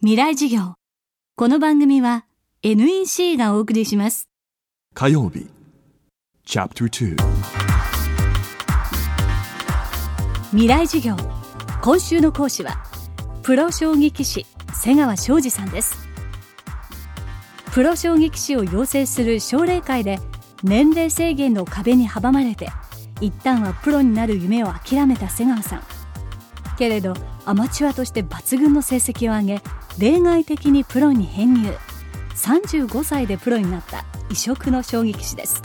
未来授業。この番組は NEC がお送りします。火曜日。Chapter 2未来授業。今週の講師はプロ将棋棋士瀬川昌司さんです。プロ将棋棋士を養成する奨励会で年齢制限の壁に阻まれて一旦はプロになる夢を諦めた瀬川さん。けれどアマチュアとして抜群の成績を上げ例外的にプロに編入。35歳でプロになった異色の衝撃士です。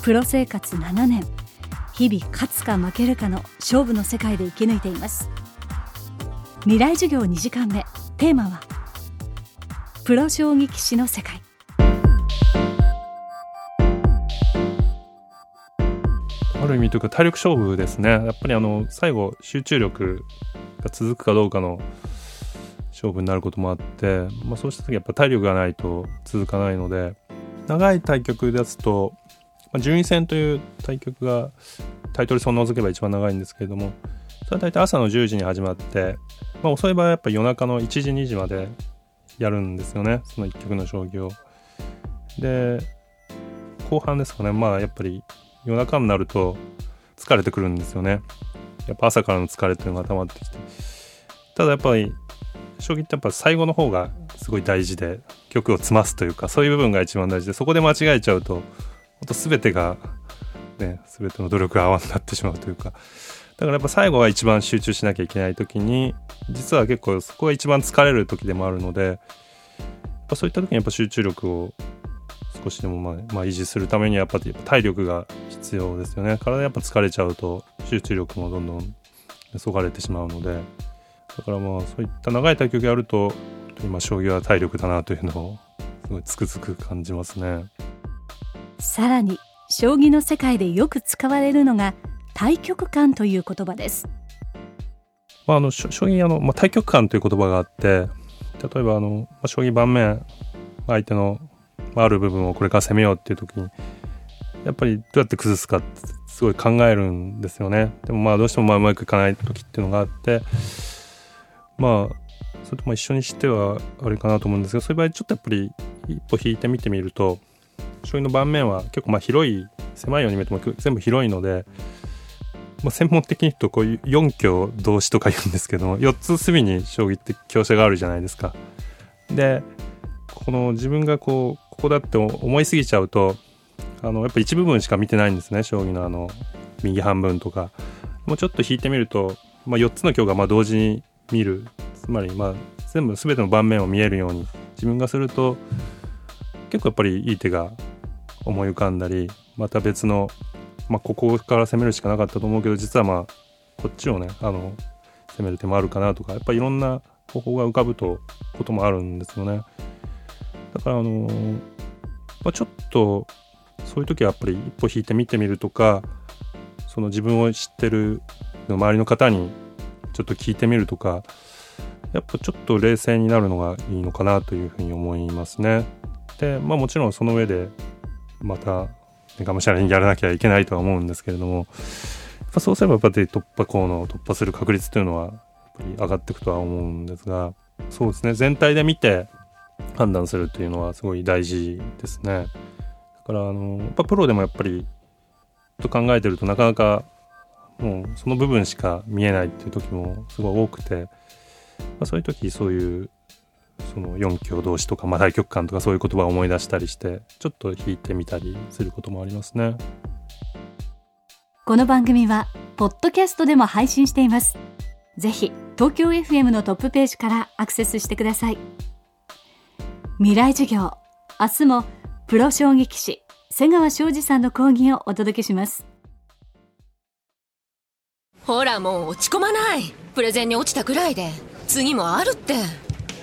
プロ生活7年。日々勝つか負けるかの勝負の世界で生き抜いています。未来授業2時間目。テーマはプロ将棋棋士の世界。ある意味というか体力勝負ですね。やっぱりあの最後集中力が続くかどうかの勝負になることもあって、まあ、そうした時やっぱ体力がないと続かないので長い対局ですと、まあ、順位戦という対局がタイトル戦を除けば一番長いんですけれどもそれは大体朝の10時に始まって、まあ、遅い場合はやっぱ夜中の1時2時までやるんですよね。その1局の将棋を。で後半ですかね。まあやっぱり夜中になると疲れてくるんですよね。やっぱ朝からの疲れっていうのが溜まってきて。ただやっぱり将棋ってやっぱ最後の方がすごい大事で曲を詰ますというかそういう部分が一番大事でそこで間違えちゃうと本当全てがね全ての努力が泡になってしまうというかだからやっぱ最後は一番集中しなきゃいけない時に実は結構そこが一番疲れる時でもあるのでそういった時にやっぱ集中力を少しでもまあ、まあ、維持するためにはやっぱ体力が必要ですよね。体やっぱ疲れちゃうと集中力もどんどんそがれてしまうので。だからまあそういった長い対局やると今将棋は体力だなというのをすごいつくづく感じますね。さらに将棋の世界でよく使われるのが対局観という言葉です。まあ、あの将棋あの、まあ、対局観という言葉があって例えばあの、まあ、将棋盤面相手のある部分をこれから攻めようっていう時にやっぱりどうやって崩すかってすごい考えるんですよねでもまあどうしてもまあうまくいかない時っていうのがあってまあそれとも一緒にしてはあれかなと思うんですけどそういう場合ちょっとやっぱり一歩引いて見てみると将棋の盤面は結構まあ広い狭いように見えても全部広いので、まあ、専門的に言うとこういう4強同士とか言うんですけども4つ隅に将棋って強者があるじゃないですか。でこの自分がこうここだって思いすぎちゃうとあのやっぱ一部分しか見てないんですね将棋のあの右半分とかもうちょっと引いてみると、まあ、4つの強がまあ同時に見るつまりまあ全部全ての盤面を見えるように自分がすると結構やっぱりいい手が思い浮かんだりまた別の、まあ、ここから攻めるしかなかったと思うけど実はまあこっちをねあの攻める手もあるかなとかやっぱいろんな方法が浮かぶとこともあるんですよね。だからあのまあ、ちょっとそういう時はやっぱり一歩引いて見てみるとかその自分を知ってる周りの方にちょっと聞いてみるとかやっぱちょっと冷静になるのがいいのかなというふうに思いますね。でまあもちろんその上でまたがむしゃらにやらなきゃいけないとは思うんですけれどもやっぱそうすればやっぱり突破口の突破する確率というのはやっぱり上がっていくとは思うんですがそうですね全体で見て判断するっていうのはすごい大事ですね。だからあのやっぱプロでもやっぱりと考えてるとなかなかもうその部分しか見えないっていう時もすごい多くて、まあ、そういう時そういうその4強同士とか、まあ、大局観とかそういう言葉を思い出したりしてちょっと弾いてみたりすることもありますね。この番組はポッドキャストでも配信しています。ぜひ東京 FM のトップページからアクセスしてください。未来授業。明日もプロ将棋棋士瀬川昌司さんの講義をお届けします。ほらもう落ち込まない。プレゼンに落ちたくらいで。次もあるって。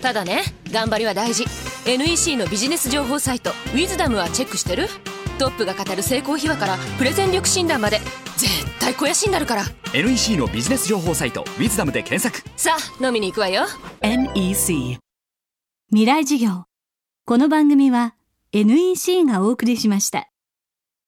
ただね頑張りは大事。NEC のビジネス情報サイト「ウィズダムはチェックしてる？トップが語る成功秘話からプレゼン力診断まで。絶対肥やしになるから。NEC のビジネス情報サイト「ウィズダムで検索。さあ飲みに行くわよ。NEC 未来授業この番組は NEC がお送りしました。